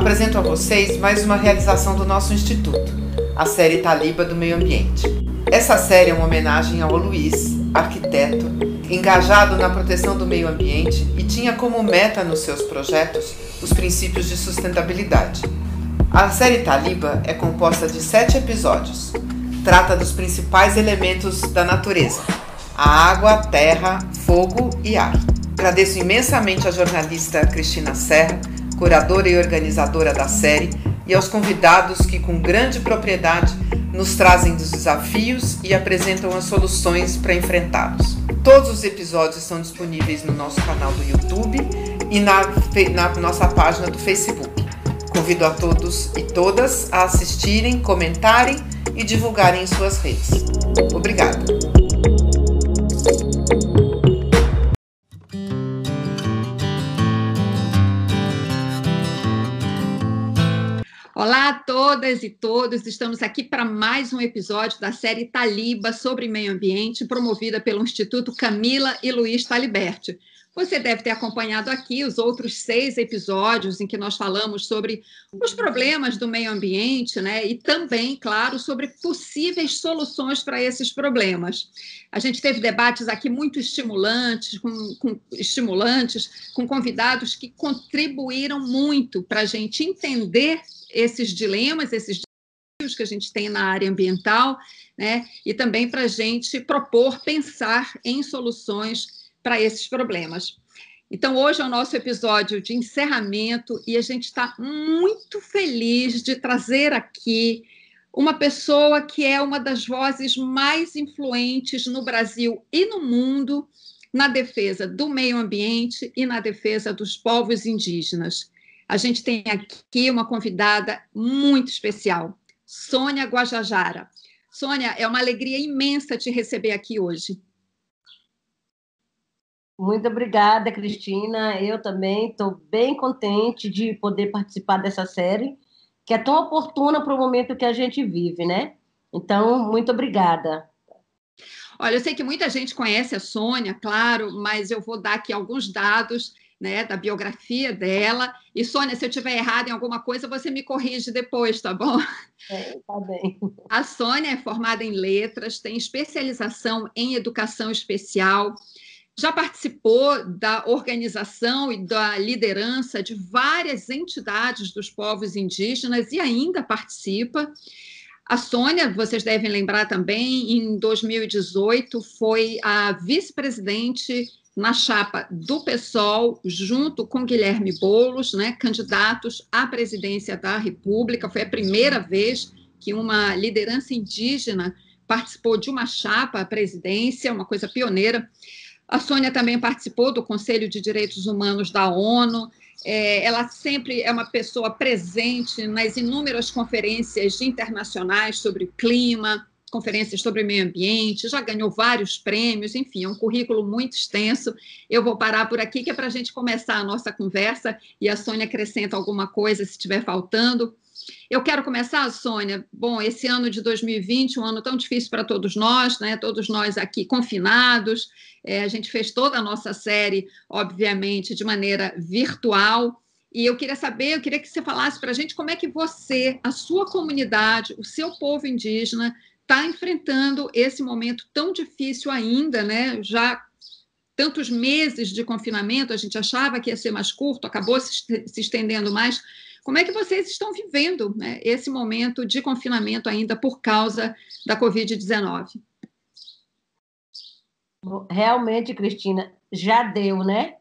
apresento a vocês mais uma realização do nosso instituto, a série Taliba do Meio Ambiente. Essa série é uma homenagem ao Luiz, arquiteto, engajado na proteção do meio ambiente e tinha como meta nos seus projetos os princípios de sustentabilidade. A série Taliba é composta de sete episódios. Trata dos principais elementos da natureza: a água, terra, fogo e ar. Agradeço imensamente à jornalista Cristina Serra, curadora e organizadora da série, e aos convidados que, com grande propriedade, nos trazem dos desafios e apresentam as soluções para enfrentá-los. Todos os episódios estão disponíveis no nosso canal do YouTube e na, na nossa página do Facebook. Convido a todos e todas a assistirem, comentarem e divulgarem em suas redes. Obrigada! Olá a todas e todos, estamos aqui para mais um episódio da série Taliba sobre meio ambiente, promovida pelo Instituto Camila e Luiz Taliberti. Você deve ter acompanhado aqui os outros seis episódios em que nós falamos sobre os problemas do meio ambiente, né? E também, claro, sobre possíveis soluções para esses problemas. A gente teve debates aqui muito estimulantes, com, com estimulantes, com convidados que contribuíram muito para a gente entender esses dilemas, esses desafios que a gente tem na área ambiental, né? E também para a gente propor, pensar em soluções para esses problemas. Então, hoje é o nosso episódio de encerramento e a gente está muito feliz de trazer aqui uma pessoa que é uma das vozes mais influentes no Brasil e no mundo na defesa do meio ambiente e na defesa dos povos indígenas. A gente tem aqui uma convidada muito especial, Sônia Guajajara. Sônia, é uma alegria imensa te receber aqui hoje. Muito obrigada, Cristina. Eu também estou bem contente de poder participar dessa série, que é tão oportuna para o momento que a gente vive, né? Então, muito obrigada. Olha, eu sei que muita gente conhece a Sônia, claro, mas eu vou dar aqui alguns dados né, da biografia dela. E, Sônia, se eu tiver errado em alguma coisa, você me corrige depois, tá bom? É, tá bem. A Sônia é formada em letras, tem especialização em educação especial, já participou da organização e da liderança de várias entidades dos povos indígenas e ainda participa. A Sônia, vocês devem lembrar também, em 2018 foi a vice-presidente na chapa do PSOL, junto com Guilherme Boulos, né, candidatos à presidência da República. Foi a primeira vez que uma liderança indígena participou de uma chapa à presidência, uma coisa pioneira. A Sônia também participou do Conselho de Direitos Humanos da ONU. É, ela sempre é uma pessoa presente nas inúmeras conferências internacionais sobre clima, conferências sobre meio ambiente, já ganhou vários prêmios, enfim, é um currículo muito extenso. Eu vou parar por aqui, que é para a gente começar a nossa conversa e a Sônia acrescenta alguma coisa se estiver faltando. Eu quero começar, Sônia. Bom, esse ano de 2020, um ano tão difícil para todos nós, né? Todos nós aqui confinados. É, a gente fez toda a nossa série, obviamente, de maneira virtual. E eu queria saber, eu queria que você falasse para a gente como é que você, a sua comunidade, o seu povo indígena está enfrentando esse momento tão difícil ainda, né? Já tantos meses de confinamento, a gente achava que ia ser mais curto, acabou se, estendendo mais. Como é que vocês estão vivendo né, esse momento de confinamento ainda por causa da Covid-19? Realmente, Cristina, já deu, né?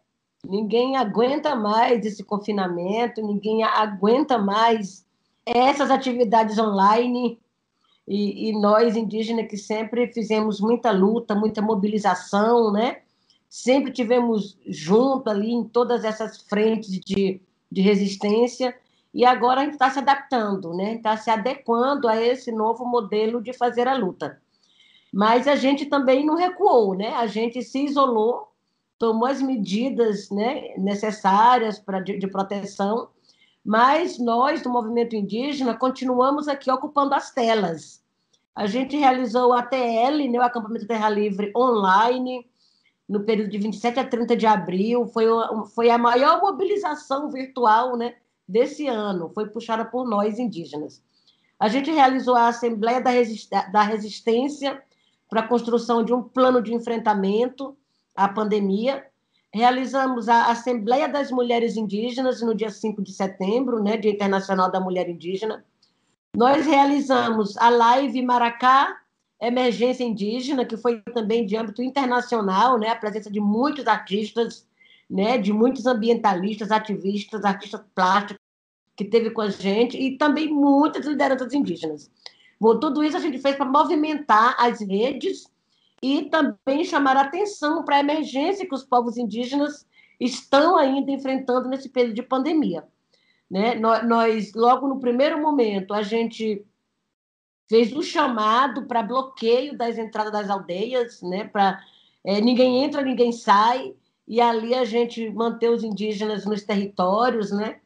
Ninguém aguenta mais esse confinamento, ninguém aguenta mais essas atividades online e, e, nós, indígenas, que sempre fizemos muita luta, muita mobilização, né? Sempre tivemos junto ali em todas essas frentes de, de resistência, e agora a gente está se adaptando, né? Está se adequando a esse novo modelo de fazer a luta. Mas a gente também não recuou, né? A gente se isolou, tomou as medidas né, necessárias para de, de proteção, mas nós, do movimento indígena, continuamos aqui ocupando as telas. A gente realizou o ATL, né, o Acampamento Terra Livre, online, no período de 27 a 30 de abril. Foi, foi a maior mobilização virtual né, desse ano foi puxada por nós indígenas. A gente realizou a Assembleia da Resistência para a construção de um plano de enfrentamento à pandemia. Realizamos a Assembleia das Mulheres Indígenas no dia 5 de setembro, né, Dia Internacional da Mulher Indígena. Nós realizamos a live Maracá Emergência Indígena, que foi também de âmbito internacional, né, a presença de muitos artistas, né, de muitos ambientalistas, ativistas, artistas plásticos que teve com a gente e também muitas lideranças indígenas. Bom, tudo isso a gente fez para movimentar as redes e também chamar atenção para a emergência que os povos indígenas estão ainda enfrentando nesse período de pandemia. Né? Nós, logo no primeiro momento, a gente fez um chamado para bloqueio das entradas das aldeias, né? para é, ninguém entra, ninguém sai, e ali a gente manter os indígenas nos territórios, né?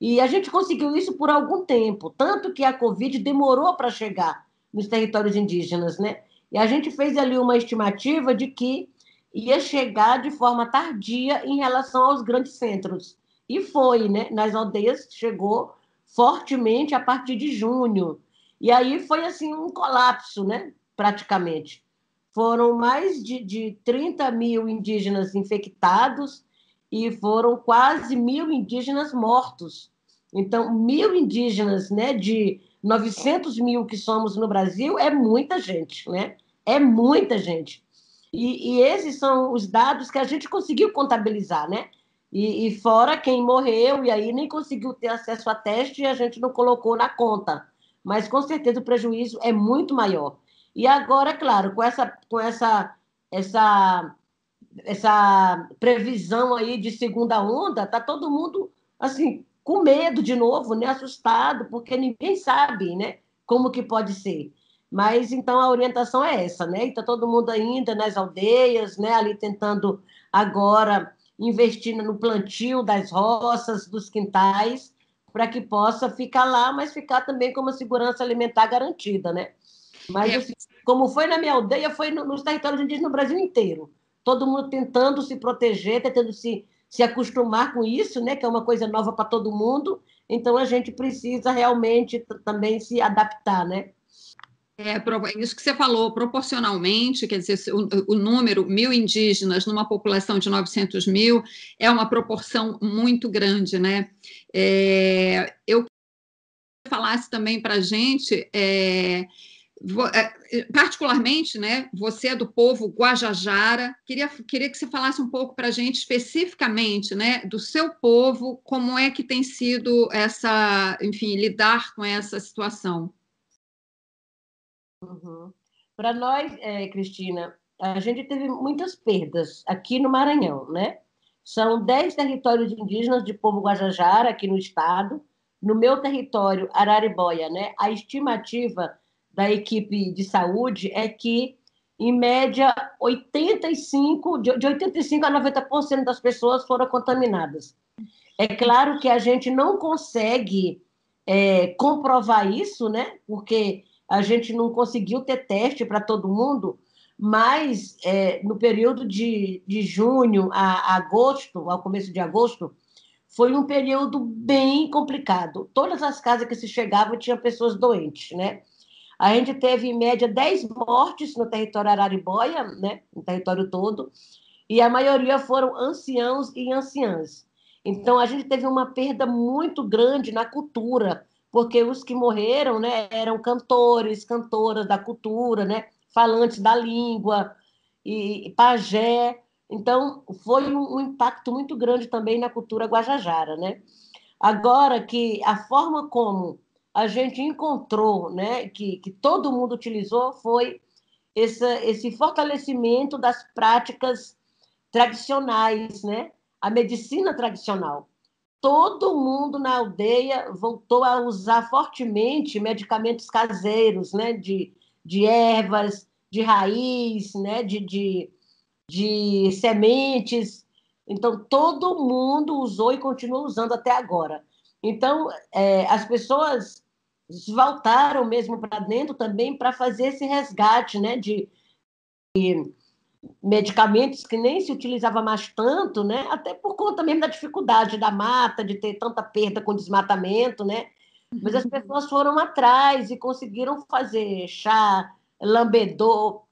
E a gente conseguiu isso por algum tempo, tanto que a Covid demorou para chegar nos territórios indígenas, né? E a gente fez ali uma estimativa de que ia chegar de forma tardia em relação aos grandes centros. E foi, né? Nas aldeias chegou fortemente a partir de junho. E aí foi assim um colapso, né? Praticamente. Foram mais de, de 30 mil indígenas infectados e foram quase mil indígenas mortos. Então, mil indígenas, né, de 900 mil que somos no Brasil, é muita gente, né? É muita gente. E, e esses são os dados que a gente conseguiu contabilizar, né? E, e, fora quem morreu, e aí nem conseguiu ter acesso a teste e a gente não colocou na conta. Mas com certeza o prejuízo é muito maior. E agora, claro, com essa, com essa, essa essa previsão aí de segunda onda, tá todo mundo assim com medo de novo, né, assustado, porque ninguém sabe, né, como que pode ser. Mas então a orientação é essa, né? Está todo mundo ainda nas aldeias, né, ali tentando agora investir no plantio das roças, dos quintais, para que possa ficar lá, mas ficar também com uma segurança alimentar garantida, né? Mas é. assim, como foi na minha aldeia, foi nos territórios indígenas no Brasil inteiro todo mundo tentando se proteger, tentando se, se acostumar com isso, né, que é uma coisa nova para todo mundo. Então a gente precisa realmente também se adaptar, né? É, isso que você falou, proporcionalmente, quer dizer, o, o, número mil indígenas numa população de 900 mil é uma proporção muito grande, né? É, eu falasse também para a gente é, é, é, particularmente, né, você é do povo Guajajara, queria, queria que você falasse um pouco para a gente especificamente, né, do seu povo, como é que tem sido essa, enfim, lidar com essa situação. Uhum. Para nós, é, Cristina, a gente teve muitas perdas aqui no Maranhão, né? São 10 territórios indígenas de povo Guajajara aqui no estado. No meu território, Araribóia, né? A estimativa da equipe de saúde é que, em média, 85, de 85% a 90% das pessoas foram contaminadas. É claro que a gente não consegue é, comprovar isso, né? Porque a gente não conseguiu ter teste para todo mundo, mas é, no período de, de junho a agosto, ao começo de agosto, foi um período bem complicado. Todas as casas que se chegavam tinham pessoas doentes, né? A gente teve, em média, 10 mortes no território Araribóia, né, no território todo, e a maioria foram anciãos e anciãs. Então, a gente teve uma perda muito grande na cultura, porque os que morreram né, eram cantores, cantoras da cultura, né, falantes da língua, e, e pajé. Então, foi um, um impacto muito grande também na cultura guajajara. Né? Agora que a forma como a gente encontrou, né, que, que todo mundo utilizou, foi esse, esse fortalecimento das práticas tradicionais, né? A medicina tradicional. Todo mundo na aldeia voltou a usar fortemente medicamentos caseiros, né? De, de ervas, de raiz, né? De, de, de sementes. Então, todo mundo usou e continua usando até agora. Então, é, as pessoas voltaram mesmo para dentro também para fazer esse resgate né, de, medicamentos que nem se utilizava mais tanto, né? Até por conta mesmo da dificuldade da mata, de ter tanta perda com desmatamento, né? Mas as uhum. pessoas foram atrás e conseguiram fazer chá, lambedor,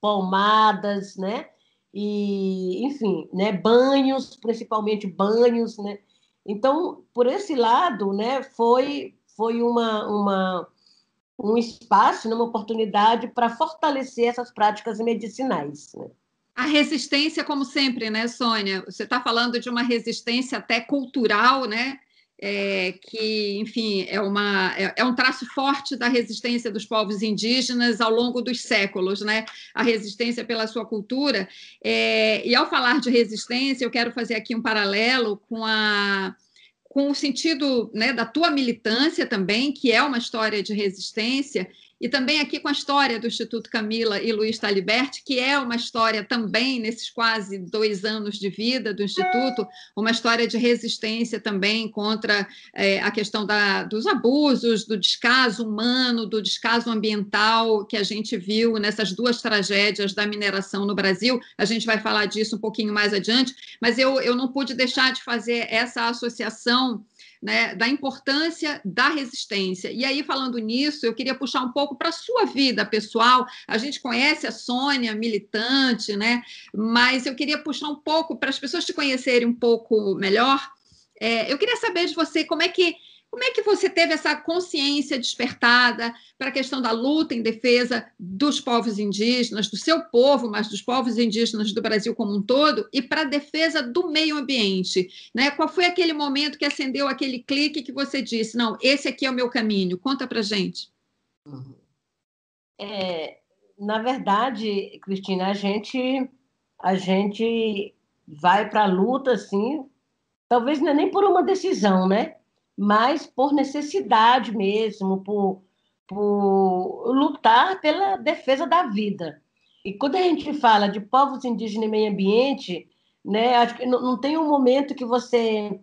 pomadas, né? E, enfim, né? Banhos, principalmente banhos, né? Então, por esse lado, né? Foi foi uma, uma um espaço, né, uma oportunidade para fortalecer essas práticas medicinais. Né? A resistência, como sempre, né, Sônia? Você está falando de uma resistência até cultural, né? É, que, enfim, é, uma, é, é, um traço forte da resistência dos povos indígenas ao longo dos séculos, né? A resistência pela sua cultura. É, e ao falar de resistência, eu quero fazer aqui um paralelo com a com o sentido né, da tua militância também, que é uma história de resistência, e também aqui com a história do Instituto Camila e Luiz Taliberti, que é uma história também, nesses quase dois anos de vida do Instituto, uma história de resistência também contra é, a questão da, dos abusos, do descaso humano, do descaso ambiental que a gente viu nessas duas tragédias da mineração no Brasil. A gente vai falar disso um pouquinho mais adiante, mas eu, eu não pude deixar de fazer essa associação né, da importância da resistência. E aí, falando nisso, eu queria puxar um pouco para a sua vida pessoal. A gente conhece a Sônia, militante, né? Mas eu queria puxar um pouco para as pessoas te conhecerem um pouco melhor. É, eu queria saber de você como é que como é que você teve essa consciência despertada para a questão da luta em defesa dos povos indígenas, do seu povo, mas dos povos indígenas do Brasil como um todo, e para a defesa do meio ambiente? Né? Qual foi aquele momento que acendeu aquele clique que você disse, não, esse aqui é o meu caminho? Conta para gente. É, na verdade, Cristina, a gente, a gente vai para a luta, assim, talvez não é nem por uma decisão, né? Mas por necessidade mesmo, por, por lutar pela defesa da vida. E quando a gente fala de povos indígenas e meio ambiente, né, acho que não, tem um momento que você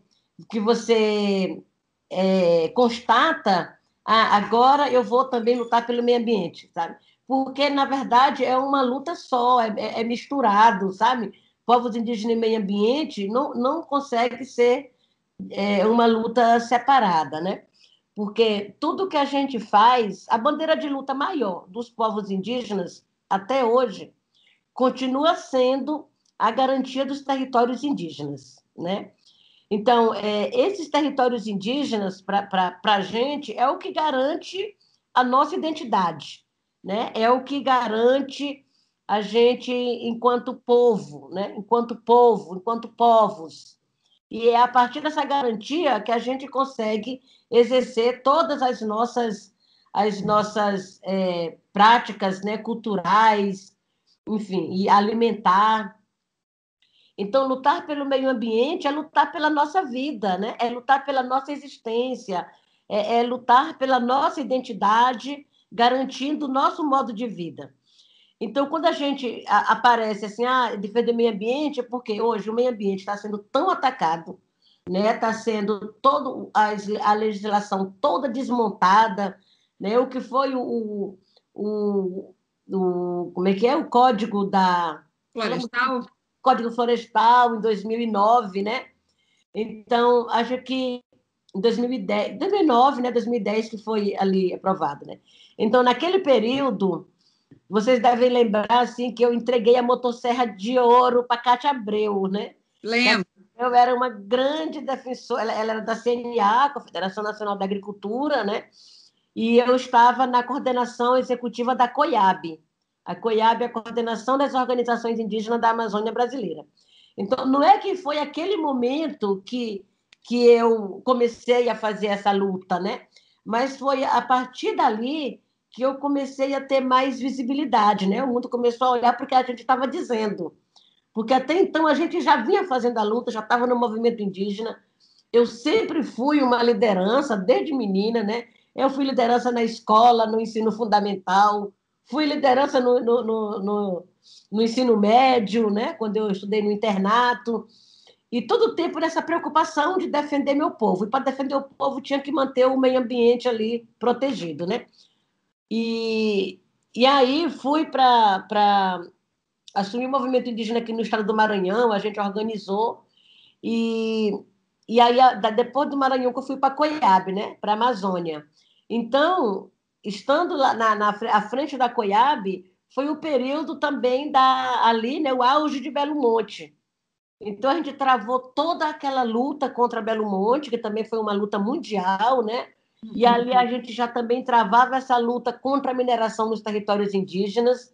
que você é, constata, ah, agora eu vou também lutar pelo meio ambiente, sabe? Porque na verdade é uma luta só, é, é misturado, sabe? Povos indígenas e meio ambiente não não consegue ser é uma luta separada, né? Porque tudo que a gente faz, a bandeira de luta maior dos povos indígenas até hoje continua sendo a garantia dos territórios indígenas, né? Então, é, esses territórios indígenas, para a gente, é o que garante a nossa identidade, né? É o que garante a gente enquanto povo, né? Enquanto povo, enquanto povos, e é a partir dessa garantia que a gente consegue exercer todas as nossas, as nossas é, práticas né, culturais, enfim, e alimentar. Então, lutar pelo meio ambiente é lutar pela nossa vida, né? é lutar pela nossa existência, é, é lutar pela nossa identidade, garantindo o nosso modo de vida. Então, quando a gente aparece assim, ah, defender o meio ambiente, é porque hoje o meio ambiente está sendo tão atacado, né? Está sendo todo a, a, legislação toda desmontada, né? O que foi o, o, o como é que é o código da florestal, código florestal em 2009, né? Então, acho que em 2010, 2009, né? 2010 que foi ali aprovado, né? Então, naquele período vocês devem lembrar assim que eu entreguei a motosserra de ouro para Cátia Abreu, né? Lembro. Eu era uma grande defensora, ela, ela era da CNA, Confederação Nacional da Agricultura, né? E eu estava na coordenação executiva da COIAB. A COIAB é a coordenação das organizações indígenas da Amazônia Brasileira. Então, não é que foi aquele momento que, que eu comecei a fazer essa luta, né? Mas foi a partir dali que eu comecei a ter mais visibilidade, né? O mundo começou a olhar porque a gente estava dizendo. Porque até então a gente já vinha fazendo a luta, já estava no movimento indígena. Eu sempre fui uma liderança, desde menina, né? Eu fui liderança na escola, no ensino fundamental, fui liderança no, no, no, no ensino médio, né? Quando eu estudei no internato. E todo o tempo nessa preocupação de defender meu povo. E para defender o povo tinha que manter o meio ambiente ali protegido, né? E, e aí fui para assumi o movimento indígena aqui no estado do Maranhão, a gente organizou, e, e aí, depois do Maranhão, que eu fui para Coiabe, né, para a Amazônia. Então, estando lá na, na à frente da Coiabe, foi o período também da ali, né, o auge de Belo Monte. Então a gente travou toda aquela luta contra Belo Monte, que também foi uma luta mundial, né? E ali a gente já também travava essa luta contra a mineração nos territórios indígenas.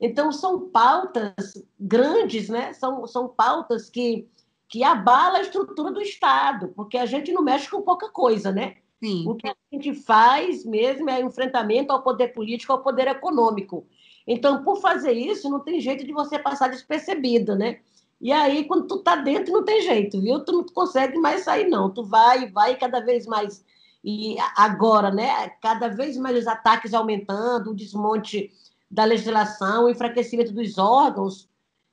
Então são pautas grandes, né? São, são pautas que que abala a estrutura do Estado, porque a gente não mexe com pouca coisa, né? Sim. O que a gente faz mesmo é enfrentamento ao poder político, ao poder econômico. Então, por fazer isso, não tem jeito de você passar despercebido, né? E aí, quando tu tá dentro, não tem jeito, viu? Tu não consegue mais sair, não. Tu vai, vai cada vez mais. E agora, né? Cada vez mais os ataques aumentando, o desmonte da legislação, o enfraquecimento dos órgãos.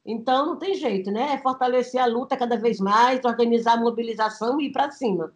Então, não tem jeito, né? É fortalecer a luta cada vez mais, organizar a mobilização e ir para cima.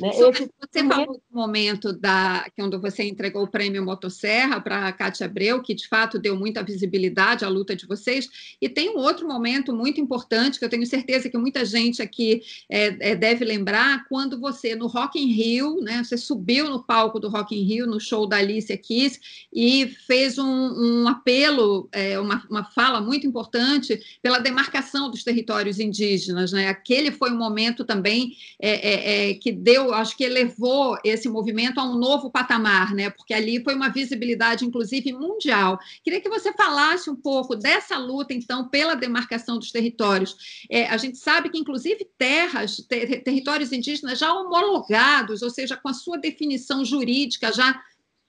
Né? Esse... Você falou do momento da, quando você entregou o prêmio Motosserra para a Cátia Abreu, que de fato deu muita visibilidade à luta de vocês, e tem um outro momento muito importante que eu tenho certeza que muita gente aqui é, é, deve lembrar, quando você, no Rock in Rio, né, você subiu no palco do Rock in Rio, no show da Alicia Keys, e fez um, um apelo, é, uma, uma fala muito importante pela demarcação dos territórios indígenas. Né? Aquele foi um momento também é, é, é que deu deu, acho que elevou esse movimento a um novo patamar, né? Porque ali foi uma visibilidade, inclusive, mundial. Queria que você falasse um pouco dessa luta, então, pela demarcação dos territórios. É, a gente sabe que, inclusive, terras, ter, territórios indígenas já homologados, ou seja, com a sua definição jurídica já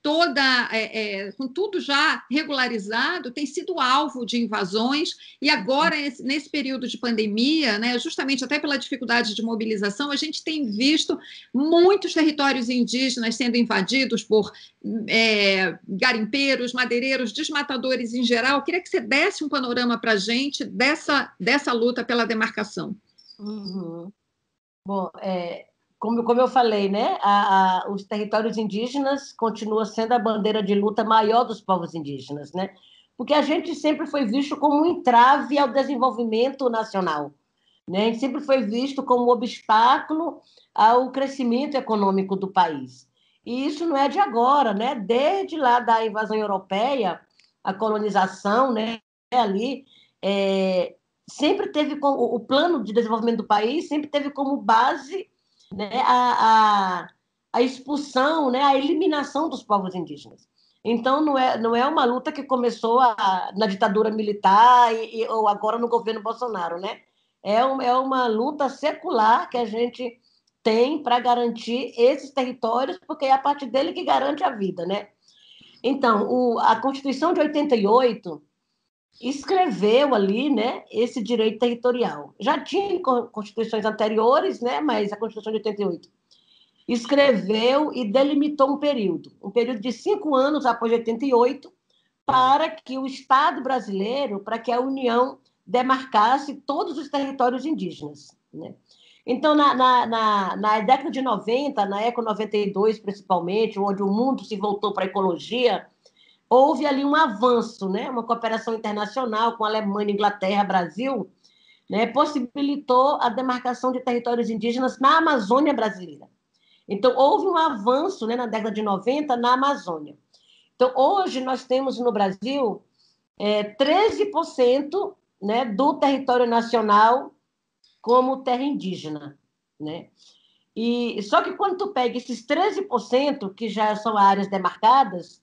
toda, é, é, com tudo já regularizado, tem sido alvo de invasões, e agora, nesse período de pandemia, né, justamente até pela dificuldade de mobilização, a gente tem visto muitos territórios indígenas sendo invadidos por é, garimpeiros, madeireiros, desmatadores em geral. Eu queria que você desse um panorama para a gente dessa, dessa luta pela demarcação. Uhum. Bom, é, como, como eu falei, né, a, a, os territórios indígenas continuam sendo a bandeira de luta maior dos povos indígenas, né? Porque a gente sempre foi visto como um entrave ao desenvolvimento nacional, né? A gente sempre foi visto como um obstáculo ao crescimento econômico do país. E isso não é de agora, né? Desde lá da invasão europeia, a colonização, né, ali, é, sempre teve o plano de desenvolvimento do país sempre teve como base né, a, a, a expulsão, né, a eliminação dos povos indígenas. Então, não é, não é uma luta que começou a, na ditadura militar e, e, ou agora no governo Bolsonaro, né? É, um, é uma luta secular que a gente tem para garantir esses territórios, porque é a partir dele que garante a vida, né? Então, o, a Constituição de 88 escreveu ali, né, esse direito territorial. Já tinha constituições anteriores, né, mas a Constituição de 88 escreveu e delimitou um período, um período de cinco anos após 88, para que o Estado brasileiro, para que a União demarcasse todos os territórios indígenas. Né? Então, na, na, na, na, década de 90, na Eco 92 principalmente, onde o mundo se voltou para a ecologia, houve ali um avanço, né? uma cooperação internacional com Alemanha, Inglaterra, Brasil, né? possibilitou a demarcação de territórios indígenas na Amazônia brasileira. Então, houve um avanço né, na década de 90 na Amazônia. Então, hoje nós temos no Brasil é, 13% né, do território nacional como terra indígena. Né? E, só que quando tu pega esses 13%, que já são áreas demarcadas,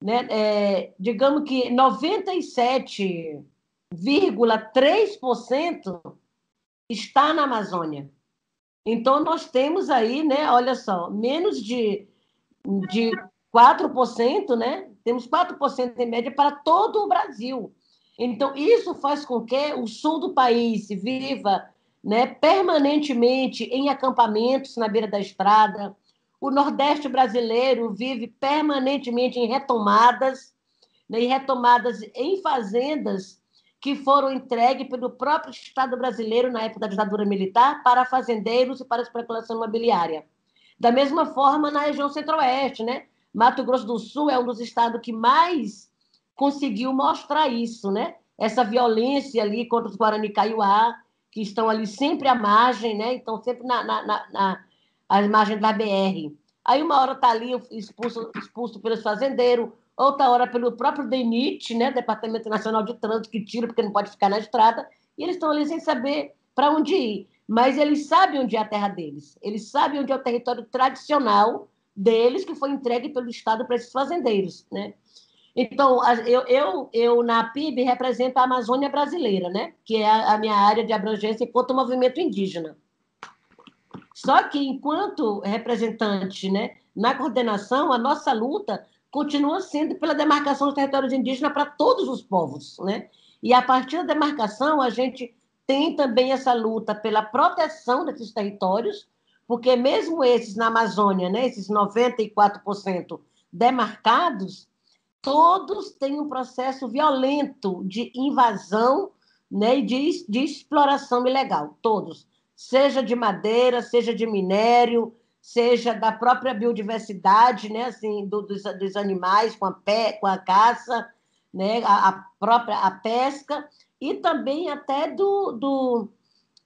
né, é, digamos que 97,3% está na Amazônia. Então, nós temos aí, né, olha só, menos de, de 4%, né? Temos 4% em média para todo o Brasil. Então, isso faz com que o sul do país viva né, permanentemente em acampamentos na beira da estrada, o Nordeste brasileiro vive permanentemente em retomadas, né, em retomadas em fazendas que foram entregues pelo próprio Estado brasileiro na época da ditadura militar para fazendeiros e para especulação imobiliária. Da mesma forma, na região centro-oeste, né? Mato Grosso do Sul é um dos estados que mais conseguiu mostrar isso, né? essa violência ali contra os Guarani Kaiowá, que estão ali sempre à margem, né? Estão sempre na, na, na, às margens da BR. Aí uma hora está ali expulso, expulso pelos fazendeiros, outra hora pelo próprio DENIT, né? Departamento Nacional de Trânsito, que tira porque não pode ficar na estrada, e eles estão ali sem saber para onde ir. Mas eles sabem onde é a terra deles, eles sabem onde é o território tradicional deles, que foi entregue pelo Estado para esses fazendeiros, né? Então, eu, eu, eu na PIB represento a Amazônia brasileira, né? que é a, a minha área de abrangência enquanto movimento indígena. Só que, enquanto representante né, na coordenação, a nossa luta continua sendo pela demarcação dos territórios indígenas para todos os povos. Né? E, a partir da demarcação, a gente tem também essa luta pela proteção desses territórios, porque mesmo esses na Amazônia, né, esses 94% demarcados, todos têm um processo violento de invasão né, e de, de exploração ilegal, todos. Seja de madeira, seja de minério, seja da própria biodiversidade, né, assim, do, dos, dos, animais com a, pé, com a caça, né, a, a, própria a pesca, e também até do, do,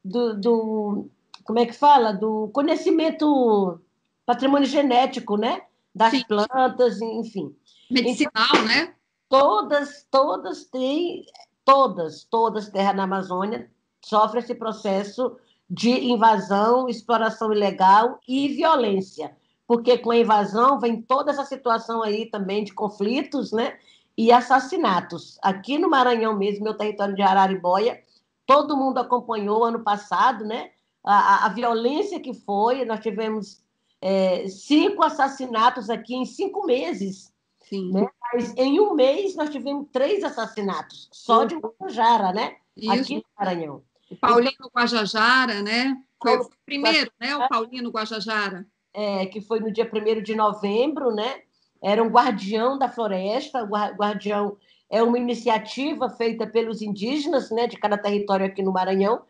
do, do, como é que fala? Do conhecimento patrimônio genético, né? Das Sim. plantas, enfim. Medicinal, então, né? Todas, todas têm, todas, todas terras na Amazônia sofrem esse processo de invasão, exploração ilegal e violência. Porque com a invasão vem toda essa situação aí também de conflitos, né? E assassinatos. Aqui no Maranhão mesmo, meu território de Araribóia, todo mundo acompanhou ano passado, né? A, a, violência que foi, nós tivemos é, cinco assassinatos aqui em cinco meses. Sim. Né? Mas em um mês nós tivemos três assassinatos, só de Guajajara, né? Isso. Aqui no Maranhão. O Paulino então, Guajajara, né? Foi o primeiro, né? O Paulino Guajajara. É, que foi no dia 1 de novembro, né? Era um guardião da floresta, o guardião é uma iniciativa feita pelos indígenas, né, de cada território aqui no Maranhão,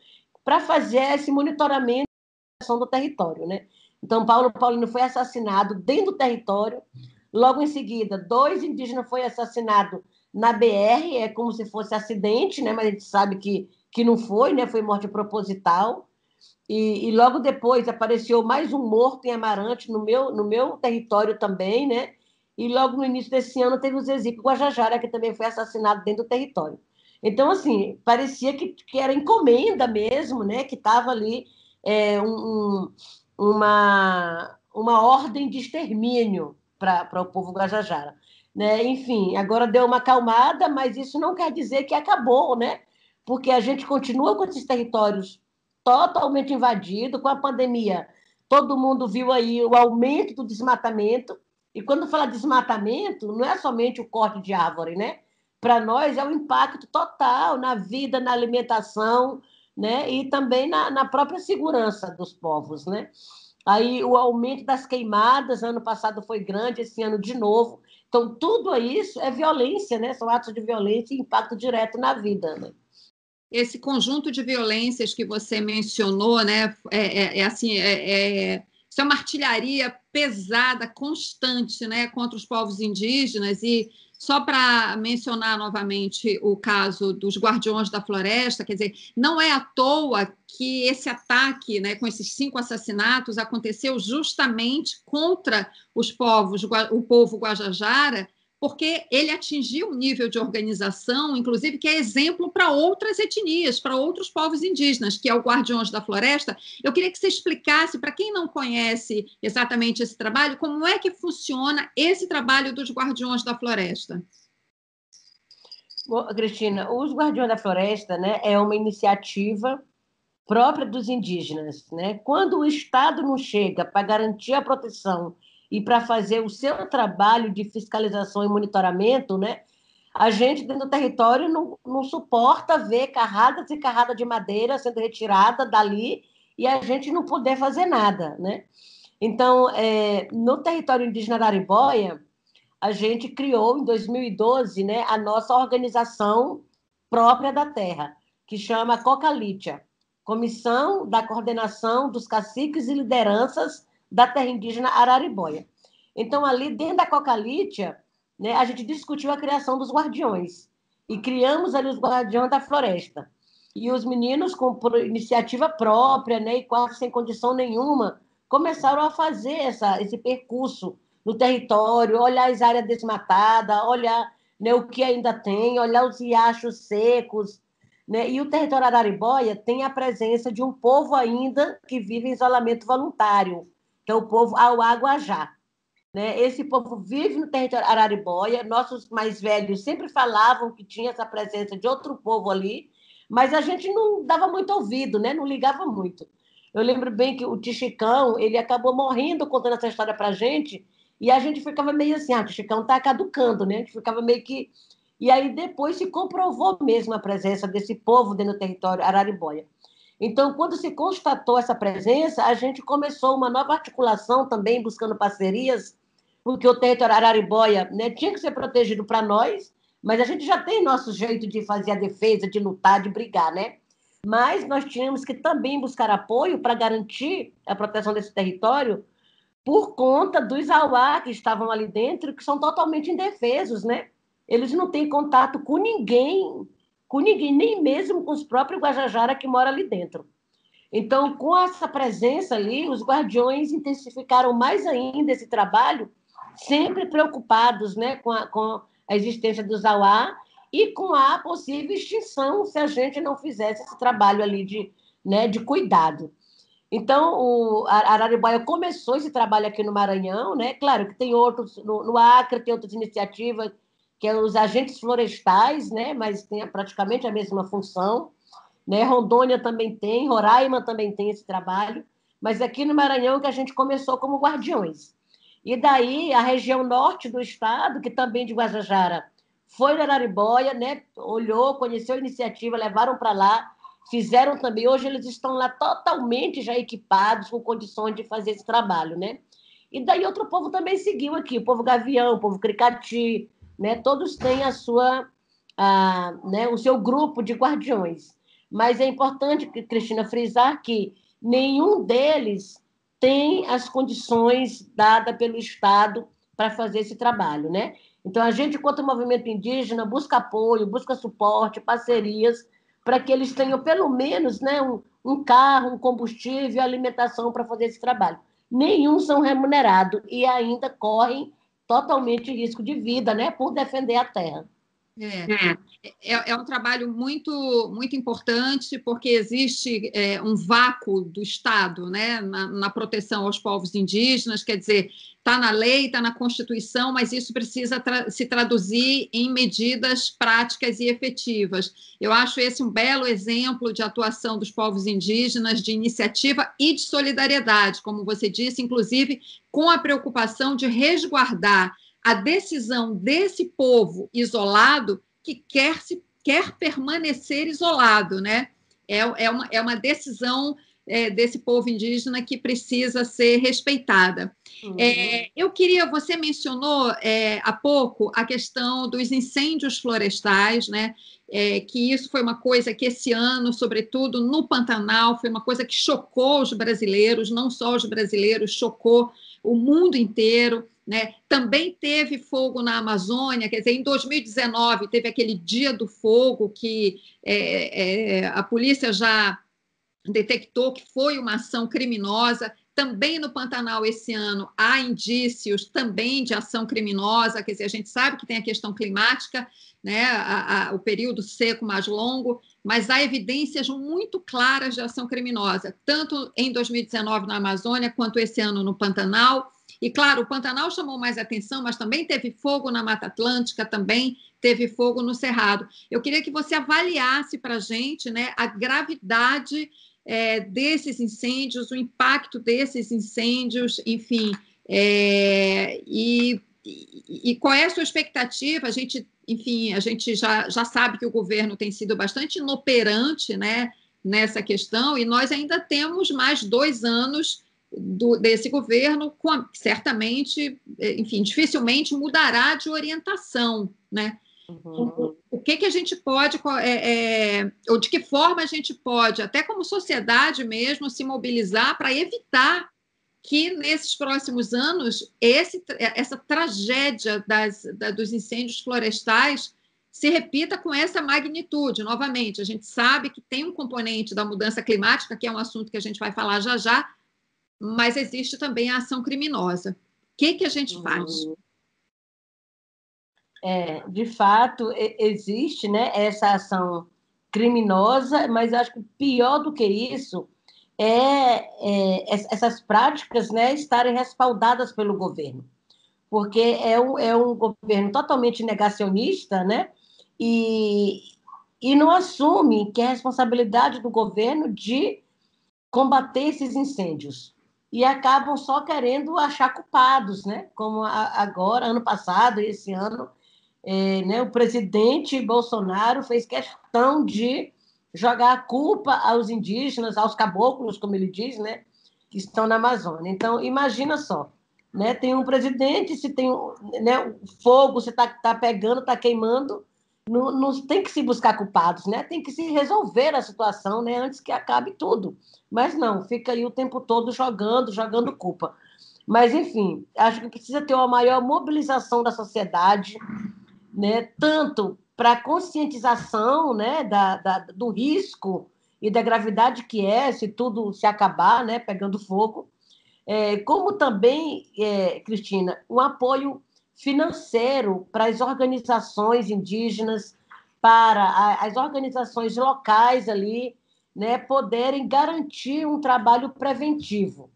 para fazer esse monitoramento do território, né? Então, Paulo Paulino foi assassinado dentro do território, Logo em seguida, dois indígenas foram assassinados na BR, é como se fosse acidente, né? mas a gente sabe que, que não foi, né? foi morte proposital. E, e, logo depois apareceu mais um morto em Amarante, no meu, no meu território também, né? E logo no início desse ano teve o Zezico Guajajara, que também foi assassinado dentro do território. Então, assim, parecia que, que era encomenda mesmo, né? Que estava ali é, um, uma, uma ordem de extermínio para o povo Guajajara. Né? Enfim, agora deu uma acalmada, mas isso não quer dizer que acabou, né? Porque a gente continua com esses territórios totalmente invadidos, com a pandemia. Todo mundo viu aí o aumento do desmatamento, e quando fala desmatamento, não é somente o corte de árvore, né? Para nós é um impacto total na vida, na alimentação, né? E também na, na própria segurança dos povos, né? Aí o aumento das queimadas, ano passado foi grande, esse ano de novo. Então, tudo isso é violência, né? São atos de violência e impacto direto na vida, né? Esse conjunto de violências que você mencionou, né? É, é, é assim, é, é, isso é uma artilharia pesada, constante, né? Contra os povos indígenas e só para mencionar novamente o caso dos Guardiões da Floresta, quer dizer, não é à toa que esse ataque, né, com esses cinco assassinatos, aconteceu justamente contra os povos, o povo Guajajara, porque ele atingiu um nível de organização, inclusive, que é exemplo para outras etnias, para outros povos indígenas, que é o Guardiões da Floresta. Eu queria que você explicasse, para quem não conhece exatamente esse trabalho, como é que funciona esse trabalho dos Guardiões da Floresta. Bom, Cristina, os Guardiões da Floresta né, é uma iniciativa própria dos indígenas. Né? Quando o Estado não chega para garantir a proteção e para fazer o seu trabalho de fiscalização e monitoramento, né, a gente dentro do território não, não suporta ver carradas e carradas de madeira sendo retirada dali e a gente não poder fazer nada, né? Então, é, no território indígena da Aribóia, a gente criou em 2012, né, a nossa organização própria da terra, que chama Cocalítia, Comissão da Coordenação dos Caciques e Lideranças da terra indígena Araribóia. Então, ali dentro da Cocalítia, né, a gente discutiu a criação dos guardiões. e criamos ali os Guardiões da Floresta. E os meninos, com iniciativa própria, né, e quase sem condição nenhuma, começaram a fazer essa, esse percurso no território, olhar as áreas desmatadas, olhar né, o que ainda tem, olhar os riachos secos. Né? E o território Araribóia tem a presença de um povo ainda que vive em isolamento voluntário, que é o povo Auaguajá. Né? Esse povo vive no território Araribóia. Nossos mais velhos sempre falavam que tinha essa presença de outro povo ali, mas a gente não dava muito ouvido, né? não ligava muito. Eu lembro bem que o Tichicão, ele acabou morrendo contando essa história para a gente, e a gente ficava meio assim, ah, o Tichicão está caducando, né? A gente ficava meio que... E aí depois se comprovou mesmo a presença desse povo dentro do território Araribóia. Então, quando se constatou essa presença, a gente começou uma nova articulação também, buscando parcerias porque o território Araribóia né, tinha que ser protegido para nós, mas a gente já tem nosso jeito de fazer a defesa, de lutar, de brigar, né? Mas nós tínhamos que também buscar apoio para garantir a proteção desse território por conta dos auá que estavam ali dentro, que são totalmente indefesos, né? Eles não têm contato com ninguém, com ninguém, nem mesmo com os próprios Guajajara que moram ali dentro. Então, com essa presença ali, os guardiões intensificaram mais ainda esse trabalho sempre preocupados né, com, a, com a existência do Zauá e com a possível extinção se a gente não fizesse esse trabalho ali de, né, de cuidado. Então, o Araribóia começou esse trabalho aqui no Maranhão, né? Claro que tem outros, no, no Acre tem outras iniciativas, que é os agentes florestais, né? Mas tem praticamente a mesma função. Né? Rondônia também tem, Roraima também tem esse trabalho, mas aqui no Maranhão que a gente começou como guardiões. E daí a região norte do estado, que também de Guajajara, foi na Araribóia, né? olhou, conheceu a iniciativa, levaram para lá, fizeram também. Hoje eles estão lá totalmente já equipados, com condições de fazer esse trabalho. Né? E daí outro povo também seguiu aqui, o povo Gavião, o povo Cricati, né? todos têm a sua, a, né? o seu grupo de guardiões. Mas é importante, Cristina, frisar que nenhum deles tem as condições dadas pelo Estado para fazer esse trabalho, né? Então, a gente, enquanto movimento indígena, busca apoio, busca suporte, parcerias, para que eles tenham, pelo menos, né, um, um carro, um combustível, alimentação para fazer esse trabalho. Nenhum são remunerados e ainda correm totalmente risco de vida, né, por defender a terra. É, é, é, um trabalho muito, muito importante, porque existe é, um vácuo do Estado né, na, na, proteção aos povos indígenas, quer dizer, está na lei, está na Constituição, mas isso precisa tra se traduzir em medidas práticas e efetivas. Eu acho esse um belo exemplo de atuação dos povos indígenas, de iniciativa e de solidariedade, como você disse, inclusive com a preocupação de resguardar a decisão desse povo isolado que quer, se, quer permanecer isolado, né? É, é, uma, é uma decisão é, desse povo indígena que precisa ser respeitada. Uhum. É, eu queria, você mencionou é, há pouco a questão dos incêndios florestais, né? É, que isso foi uma coisa que esse ano, sobretudo no Pantanal, foi uma coisa que chocou os brasileiros, não só os brasileiros, chocou o mundo inteiro. Né? Também teve fogo na Amazônia, quer dizer, em 2019 teve aquele dia do fogo que é, é, a polícia já detectou que foi uma ação criminosa. Também no Pantanal esse ano há indícios também de ação criminosa, quer dizer, a gente sabe que tem a questão climática, né, a, a, o período seco mais longo, mas há evidências muito claras de ação criminosa, tanto em 2019 na Amazônia quanto esse ano no Pantanal. E, claro, o Pantanal chamou mais atenção, mas também teve fogo na Mata Atlântica, também teve fogo no Cerrado. Eu queria que você avaliasse para a gente né, a gravidade é, desses incêndios, o impacto desses incêndios, enfim, é, e, e, qual é a sua expectativa? A gente, enfim, a gente já, já sabe que o governo tem sido bastante inoperante né, nessa questão, e nós ainda temos mais dois anos do, desse governo, com, certamente, eh, enfim, dificilmente mudará de orientação, né? Uhum. O, o, que, que a gente pode, é, é, ou de que forma a gente pode, até como sociedade mesmo, se mobilizar para evitar que nesses próximos anos esse, essa tragédia das, da, dos incêndios florestais se repita com essa magnitude. Novamente, a gente sabe que tem um componente da mudança climática, que é um assunto que a gente vai falar já já, mas existe também a ação criminosa. O que, que a gente faz? Uhum. É, de fato, existe né, essa ação criminosa, mas acho que pior do que isso é, é essas práticas né, estarem respaldadas pelo governo, porque é um, é um governo totalmente negacionista, né? E, e não assume que é responsabilidade do governo de combater esses incêndios. E acabam só querendo achar culpados, né? Como agora, ano passado e esse ano, é, né, o presidente Bolsonaro fez questão de jogar a culpa aos indígenas, aos caboclos, como ele diz, né, que estão na Amazônia. Então, imagina só, né, tem um presidente, se tem né, fogo, você está tá pegando, está queimando, não, não, tem que se buscar culpados, né? Tem que se resolver a situação, né? Antes que acabe tudo. Mas não, fica aí o tempo todo jogando, jogando culpa. Mas enfim, acho que precisa ter uma maior mobilização da sociedade, né? Tanto para conscientização, né? Da, da, do risco e da gravidade que é se tudo se acabar, né? Pegando fogo, é, como também, é, Cristina, um apoio financeiro para as organizações indígenas, para as organizações locais ali, né, poderem garantir um trabalho preventivo,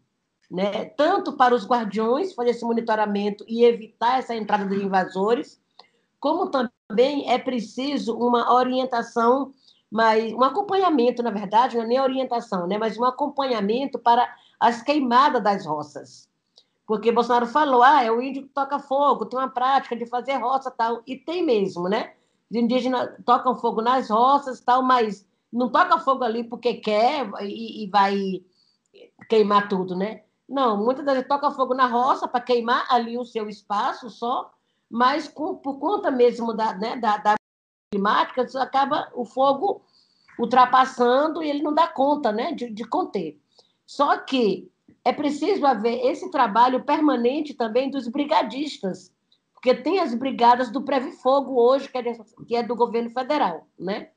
né, tanto para os guardiões fazer esse monitoramento e evitar essa entrada de invasores, como também é preciso uma orientação, mas um acompanhamento, na verdade, não é nem orientação, né, mas um acompanhamento para as queimadas das roças. Porque Bolsonaro falou, ah, é o índio que toca fogo, tem uma prática de fazer roça tal, e tem mesmo, né? Os indígenas tocam fogo nas roças tal, mas não toca fogo ali porque quer e, e vai queimar tudo, né? Não, muitas vezes toca fogo na roça para queimar ali o seu espaço só, mas com, por conta mesmo da, né, da, da climática, acaba o fogo ultrapassando e ele não dá conta né, de, de conter. Só que é preciso haver esse trabalho permanente também dos brigadistas, porque tem as brigadas do Preve Fogo hoje, que é do governo federal, né?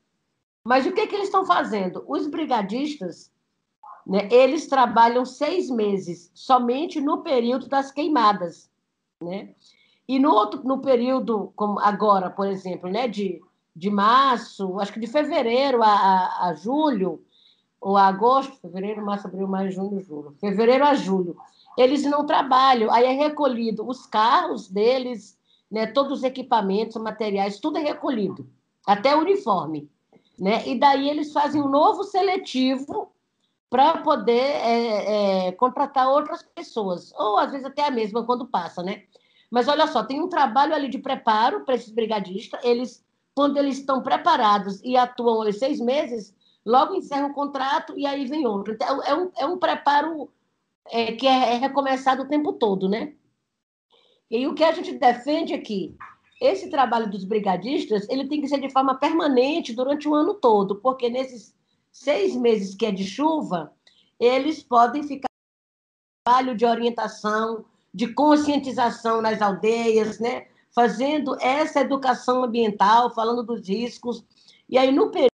Mas o que, é que eles estão fazendo? Os brigadistas, né, eles trabalham seis meses somente no período das queimadas, né? E no outro, no período, como agora, por exemplo, né, de, de março, acho que de fevereiro a, a, a julho, ou agosto, fevereiro, março, abril, maio, junho, julho. Fevereiro a julho. Eles não trabalham, aí é recolhido os carros deles, né, todos os equipamentos, materiais, tudo é recolhido, até o uniforme. Né? E daí eles fazem um novo seletivo para poder é, é, contratar outras pessoas, ou às vezes até a mesma quando passa, né? Mas olha só, tem um trabalho ali de preparo para esses brigadistas, eles, quando eles estão preparados e atuam ali seis meses, logo encerra o contrato e aí vem outro. Então, é um, é um preparo é, que é, é recomeçado o tempo todo, né? E o que a gente defende aqui, esse trabalho dos brigadistas, ele tem que ser de forma permanente durante o ano todo, porque nesses seis meses que é de chuva, eles podem ficar trabalho de orientação, de conscientização nas aldeias, né? fazendo essa educação ambiental, falando dos riscos. E aí, no período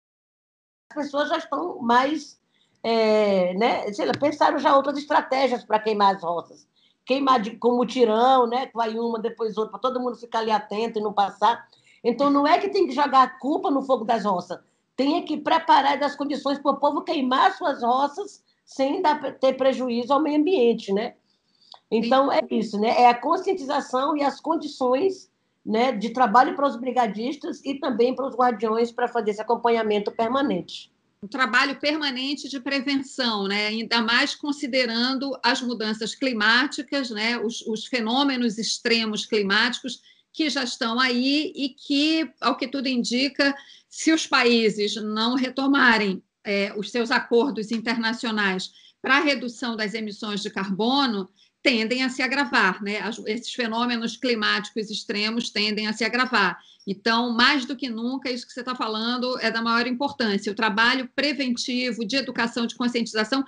pessoas já estão mais. É, né, sei lá, pensaram já outras estratégias para queimar as roças. Queimar de, com mutirão, né, vai uma, depois outra, para todo mundo ficar ali atento e não passar. Então, não é que tem que jogar a culpa no fogo das roças, tem que preparar as condições para o povo queimar suas roças sem dar, ter prejuízo ao meio ambiente, né? Então, é isso, né? É a conscientização e as condições né, de trabalho para os brigadistas e também para os guardiões para fazer esse acompanhamento permanente. Um trabalho permanente de prevenção, né? ainda mais considerando as mudanças climáticas, né? os, os fenômenos extremos climáticos que já estão aí e que, ao que tudo indica, se os países não retomarem é, os seus acordos internacionais para a redução das emissões de carbono, tendem a se agravar, né? Esses fenômenos climáticos extremos tendem a se agravar. Então, mais do que nunca, isso que você está falando é da maior importância. O trabalho preventivo de educação, de conscientização,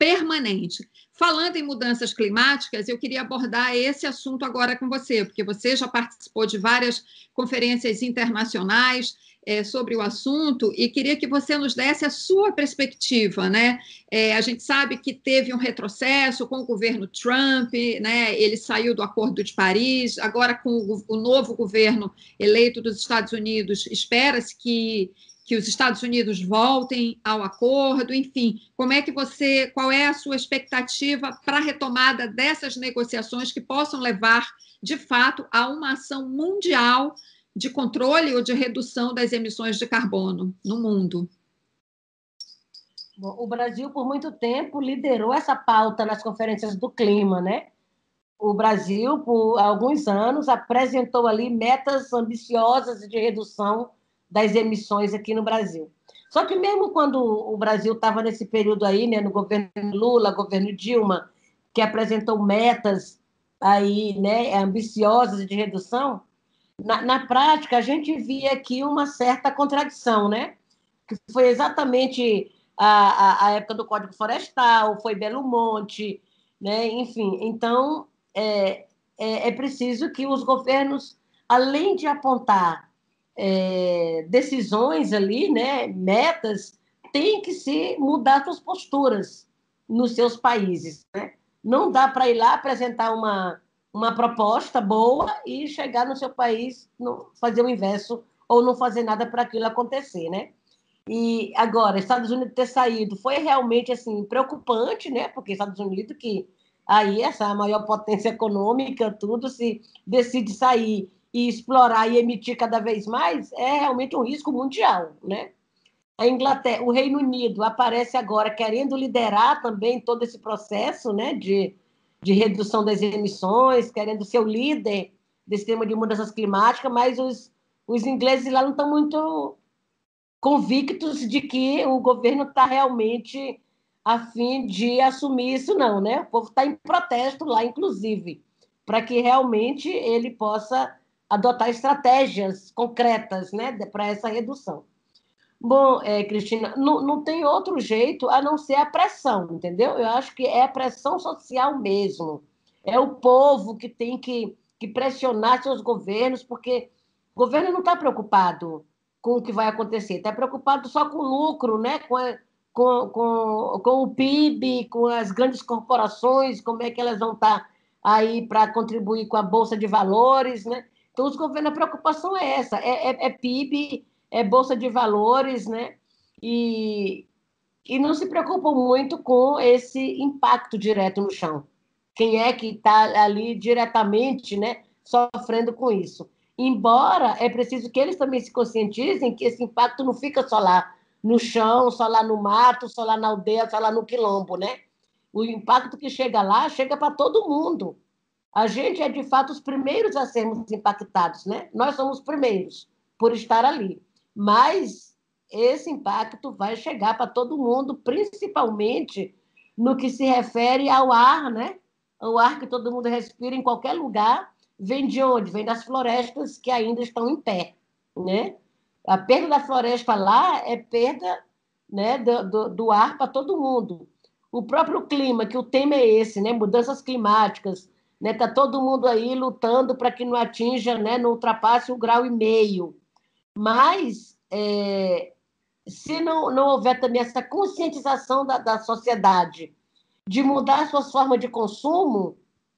permanente. Falando em mudanças climáticas, eu queria abordar esse assunto agora com você, porque você já participou de várias conferências internacionais é, sobre o assunto e queria que você nos desse a sua perspectiva, né? É, a gente sabe que teve um retrocesso com o governo Trump, né? Ele saiu do Acordo de Paris, agora com o, o novo governo eleito dos Estados Unidos, espera-se que que os Estados Unidos voltem ao acordo, enfim, como é que você, qual é a sua expectativa para a retomada dessas negociações que possam levar, de fato, a uma ação mundial de controle ou de redução das emissões de carbono no mundo? Bom, o Brasil, por muito tempo, liderou essa pauta nas conferências do clima, né? O Brasil, por alguns anos, apresentou ali metas ambiciosas de redução das emissões aqui no Brasil. Só que mesmo quando o Brasil estava nesse período aí, né, no governo Lula, governo Dilma, que apresentou metas aí, né, ambiciosas de redução, na, na, prática, a gente via aqui uma certa contradição, né? Que foi exatamente a, a, a época do Código Florestal, foi Belo Monte, né? Enfim, então é, é, é preciso que os governos, além de apontar é, decisões ali, né, metas, tem que se mudar suas posturas nos seus países, né? Não dá para ir lá apresentar uma uma proposta boa e chegar no seu país, fazer o inverso ou não fazer nada para aquilo acontecer, né? E agora, Estados Unidos ter saído foi realmente assim preocupante, né? Porque Estados Unidos que aí essa maior potência econômica, tudo se decide sair e explorar e emitir cada vez mais, é realmente um risco mundial, né? A Inglaterra, o Reino Unido aparece agora querendo liderar também todo esse processo, né, de de redução das emissões, querendo ser o líder desse tema de mudanças climáticas, mas os, os ingleses lá não estão muito convictos de que o governo está realmente a fim de assumir isso, não, né? O povo está em protesto lá, inclusive, para que realmente ele possa adotar estratégias concretas, né, para essa redução. Bom, é, Cristina, não, não tem outro jeito a não ser a pressão, entendeu? Eu acho que é a pressão social mesmo. É o povo que tem que, que pressionar seus governos, porque o governo não está preocupado com o que vai acontecer, está preocupado só com o lucro, né? com, a, com, com, com o PIB, com as grandes corporações, como é que elas vão estar tá aí para contribuir com a Bolsa de Valores. Né? Então, os governos, a preocupação é essa: é, é, é PIB é bolsa de valores, né? E, e não se preocupam muito com esse impacto direto no chão. Quem é que está ali diretamente, né, sofrendo com isso? Embora é preciso que eles também se conscientizem que esse impacto não fica só lá no chão, só lá no mato, só lá na aldeia, só lá no quilombo, né? O impacto que chega lá chega para todo mundo. A gente é de fato os primeiros a sermos impactados, né? Nós somos os primeiros por estar ali mas esse impacto vai chegar para todo mundo, principalmente no que se refere ao ar, né? O ar que todo mundo respira em qualquer lugar vem de onde? Vem das florestas que ainda estão em pé, né? A perda da floresta lá é perda né, do, do, do ar para todo mundo. O próprio clima, que o tema é esse, né? Mudanças climáticas, né? Tá todo mundo aí lutando para que não atinja, né? Não ultrapasse o grau e meio. Mas, é, se não, não houver também essa conscientização da, da sociedade de mudar suas formas de consumo,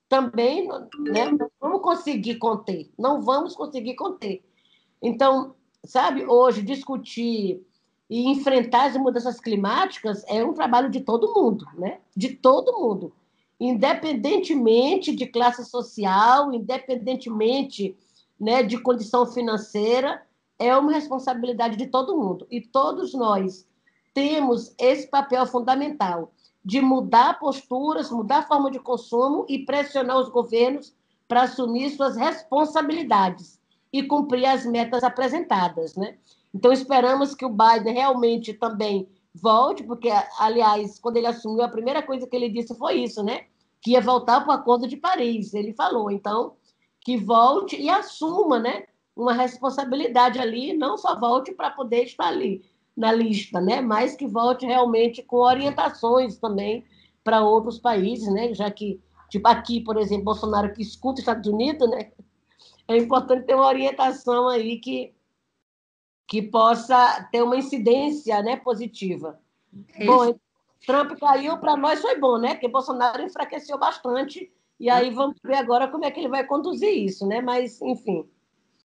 também né, não vamos conseguir conter. Não vamos conseguir conter. Então, sabe, hoje discutir e enfrentar as mudanças climáticas é um trabalho de todo mundo, né? De todo mundo. Independentemente de classe social, independentemente né, de condição financeira, é uma responsabilidade de todo mundo. E todos nós temos esse papel fundamental de mudar posturas, mudar a forma de consumo e pressionar os governos para assumir suas responsabilidades e cumprir as metas apresentadas, né? Então esperamos que o Biden realmente também volte, porque aliás, quando ele assumiu, a primeira coisa que ele disse foi isso, né? Que ia voltar para o Acordo de Paris. Ele falou, então, que volte e assuma, né? uma responsabilidade ali, não só volte para poder estar ali na lista, né? mas que volte realmente com orientações também para outros países, né? Já que, tipo, aqui, por exemplo, Bolsonaro que escuta os Estados Unidos, né? É importante ter uma orientação aí que, que possa ter uma incidência né, positiva. É bom, Trump caiu, para nós foi bom, né? Porque Bolsonaro enfraqueceu bastante, e aí vamos ver agora como é que ele vai conduzir isso, né? Mas, enfim,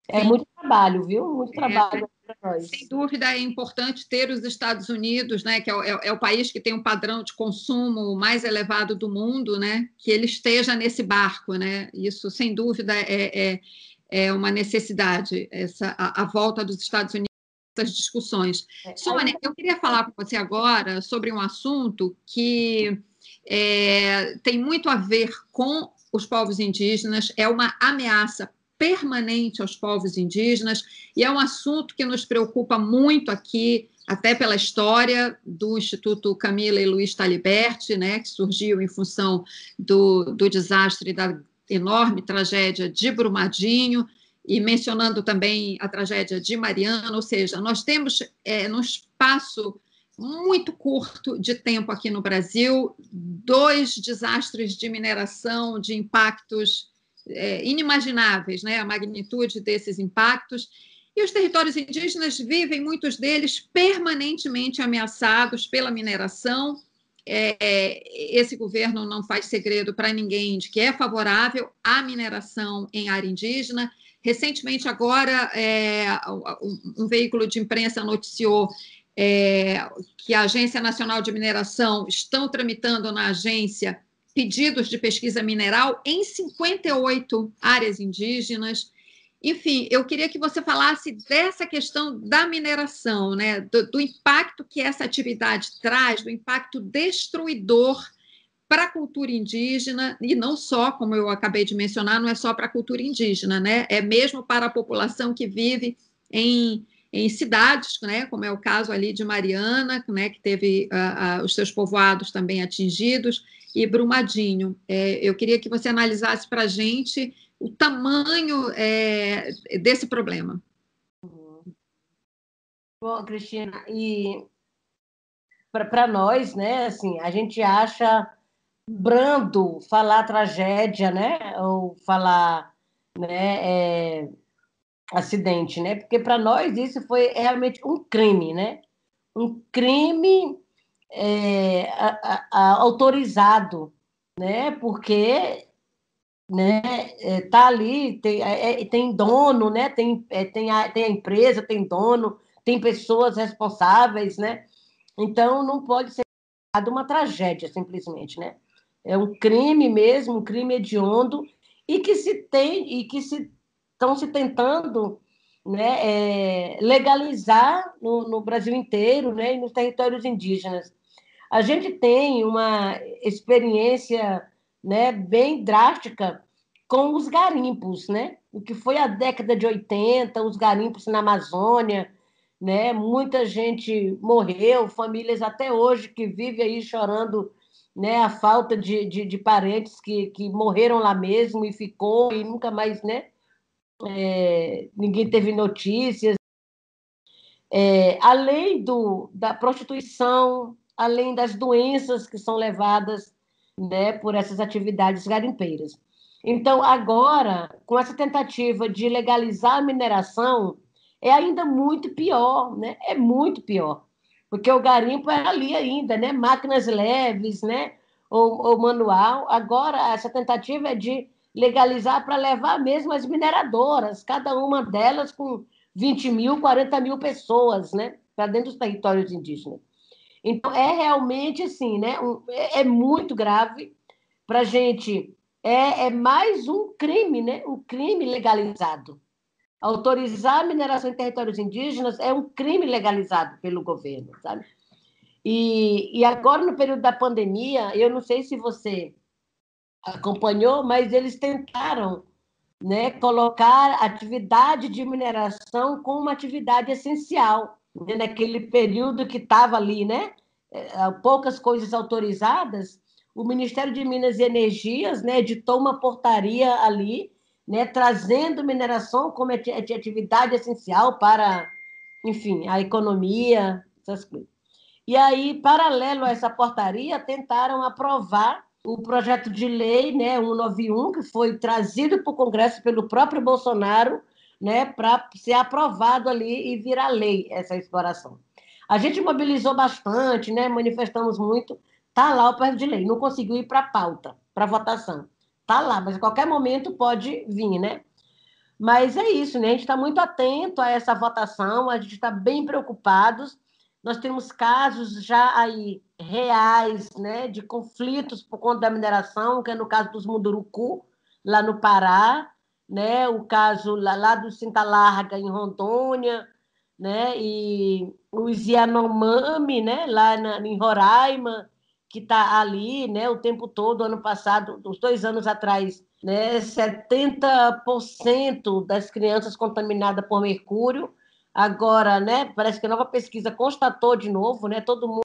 é Sim. muito trabalho, viu? Muito é, trabalho é, para nós. Sem dúvida é importante ter os Estados Unidos, né? Que é o, é, é o país que tem um padrão de consumo mais elevado do mundo, né? Que ele esteja nesse barco, né? Isso, sem dúvida, é, é, é uma necessidade, essa, a, a volta dos Estados Unidos essas discussões. É, Sônia, eu queria falar com você agora sobre um assunto que é, tem muito a ver com os povos indígenas, é uma ameaça permanente aos povos indígenas e é um assunto que nos preocupa muito aqui, até pela história do Instituto Camila e Luiz Taliberti, né, que surgiu em função do, do desastre da enorme tragédia de Brumadinho e mencionando também a tragédia de Mariana, ou seja, nós temos é, num espaço muito curto de tempo aqui no Brasil dois desastres de mineração de impactos é, inimagináveis, né? A magnitude desses impactos. E os territórios indígenas vivem, muitos deles, permanentemente ameaçados pela mineração. É, esse governo não faz segredo para ninguém de que é favorável à mineração em área indígena Recentemente, agora, é, um veículo de imprensa noticiou é, que a Agência Nacional de Mineração estão tramitando na agência pedidos de pesquisa mineral em 58 áreas indígenas. Enfim, eu queria que você falasse dessa questão da mineração, né? do, do impacto que essa atividade traz, do impacto destruidor para a cultura indígena, e não só, como eu acabei de mencionar, não é só para a cultura indígena, né? é mesmo para a população que vive em, em cidades, né? como é o caso ali de Mariana, né? que teve uh, uh, os seus povoados também atingidos, e Brumadinho. É, eu queria que você analisasse para a gente o tamanho é, desse problema. Bom, Cristina, e para nós, né, assim, a gente acha brando falar tragédia, né? Ou falar, né? É, acidente, né? Porque para nós isso foi realmente um crime, né? Um crime é, a, a, autorizado, né? Porque né, é, tá ali, tem, é, é, tem dono, né? Tem, é, tem, a, tem a empresa, tem dono, tem pessoas responsáveis, né? Então não pode ser uma tragédia simplesmente, né? é um crime mesmo, um crime hediondo, e que se tem e que se estão se tentando né, é, legalizar no, no, Brasil inteiro né, e nos territórios indígenas. A gente tem uma experiência né, bem drástica com os garimpos, né? O que foi a década de 80, os garimpos na Amazônia, né? Muita gente morreu, famílias até hoje que vivem aí chorando né, a falta de, de, de, parentes que, que morreram lá mesmo e ficou e nunca mais, né, é, ninguém teve notícias. É, além do, da prostituição, além das doenças que são levadas né, por essas atividades garimpeiras. Então, agora, com essa tentativa de legalizar a mineração, é ainda muito pior, né? É muito pior porque o garimpo era ali ainda, né? Máquinas leves, né? Ou, ou manual. Agora, essa tentativa é de legalizar para levar mesmo as mineradoras, cada uma delas com 20 mil, 40 mil pessoas, né? Para dentro dos territórios indígenas. Então, é realmente assim, né? Um, é, é, muito grave para a gente. É, é mais um crime, né? Um crime legalizado. Autorizar a mineração em territórios indígenas é um crime legalizado pelo governo, sabe? E, e agora, no período da pandemia, eu não sei se você acompanhou, mas eles tentaram né, colocar atividade de mineração como uma atividade essencial, naquele período que estava ali, né? É, poucas coisas autorizadas, o Ministério de Minas e Energias né, editou uma portaria ali né, trazendo mineração como atividade essencial para, enfim, a economia, essas coisas. E aí, paralelo a essa portaria, tentaram aprovar o projeto de lei né, 191, que foi trazido para o Congresso pelo próprio Bolsonaro, né, para ser aprovado ali e virar lei essa exploração. A gente mobilizou bastante, né, manifestamos muito, está lá o projeto de lei, não conseguiu ir para a pauta, para votação. Está lá, mas a qualquer momento pode vir, né? Mas é isso, né? A gente está muito atento a essa votação, a gente está bem preocupados. Nós temos casos já aí reais, né, de conflitos por conta da mineração, que é no caso dos Munduruku, lá no Pará, né, o caso lá, lá do Cinta Larga, em Rondônia, né, e os Yanomami, né, lá na, em Roraima, que está ali, né, o tempo todo, ano passado, uns dois anos atrás, né, 70% das crianças contaminadas por mercúrio, agora, né, parece que a nova pesquisa constatou de novo, né, todo mundo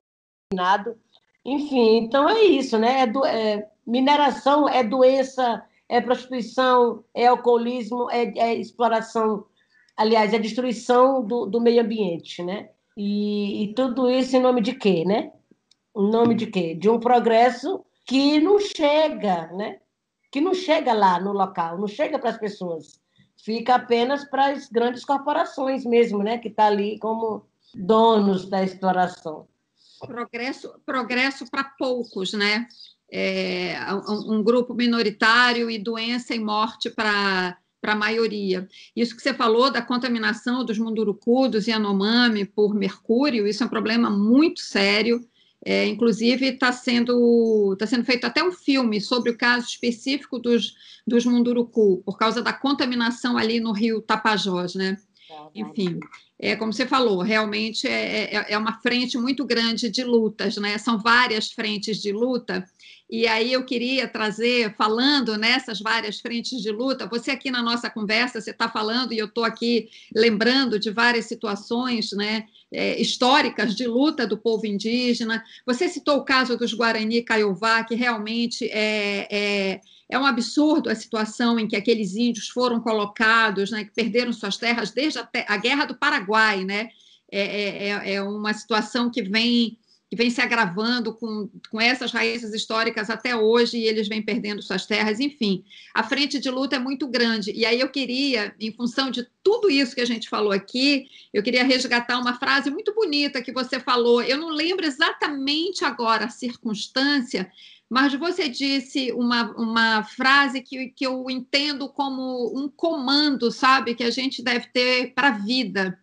contaminado, enfim, então é isso, né, é do, é, mineração é doença, é prostituição, é alcoolismo, é, é exploração, aliás, é destruição do, do meio ambiente, né, e, e tudo isso em nome de quê, né? Em nome de quê? De um progresso que não chega, né? Que não chega lá no local, não chega para as pessoas. Fica apenas para as grandes corporações mesmo, né? Que está ali como donos da exploração. Progresso, progresso para poucos, né? É, um, um grupo minoritário e doença e morte para para a maioria. Isso que você falou da contaminação dos mundurucus e Yanomami por mercúrio, isso é um problema muito sério. É, inclusive, está sendo, tá sendo feito até um filme sobre o caso específico dos, dos Munduruku, por causa da contaminação ali no rio Tapajós, né? Enfim, é como você falou, realmente é, é, é uma frente muito grande de lutas, né? São várias frentes de luta, e aí eu queria trazer, falando nessas várias frentes de luta, você aqui na nossa conversa, você está falando, e eu estou aqui lembrando de várias situações né, é, históricas de luta do povo indígena. Você citou o caso dos Guarani Caiová, que realmente é, é, é um absurdo a situação em que aqueles índios foram colocados, né, que perderam suas terras desde a, a Guerra do Paraguai. Né? É, é, é, é uma situação que vem que vem se agravando com, com essas raízes históricas até hoje e eles vêm perdendo suas terras, enfim. A frente de luta é muito grande. E aí eu queria, em função de tudo isso que a gente falou aqui, eu queria resgatar uma frase muito bonita que você falou. Eu não lembro exatamente agora a circunstância, mas você disse uma, uma frase que, que eu entendo como um comando, sabe, que a gente deve ter para a vida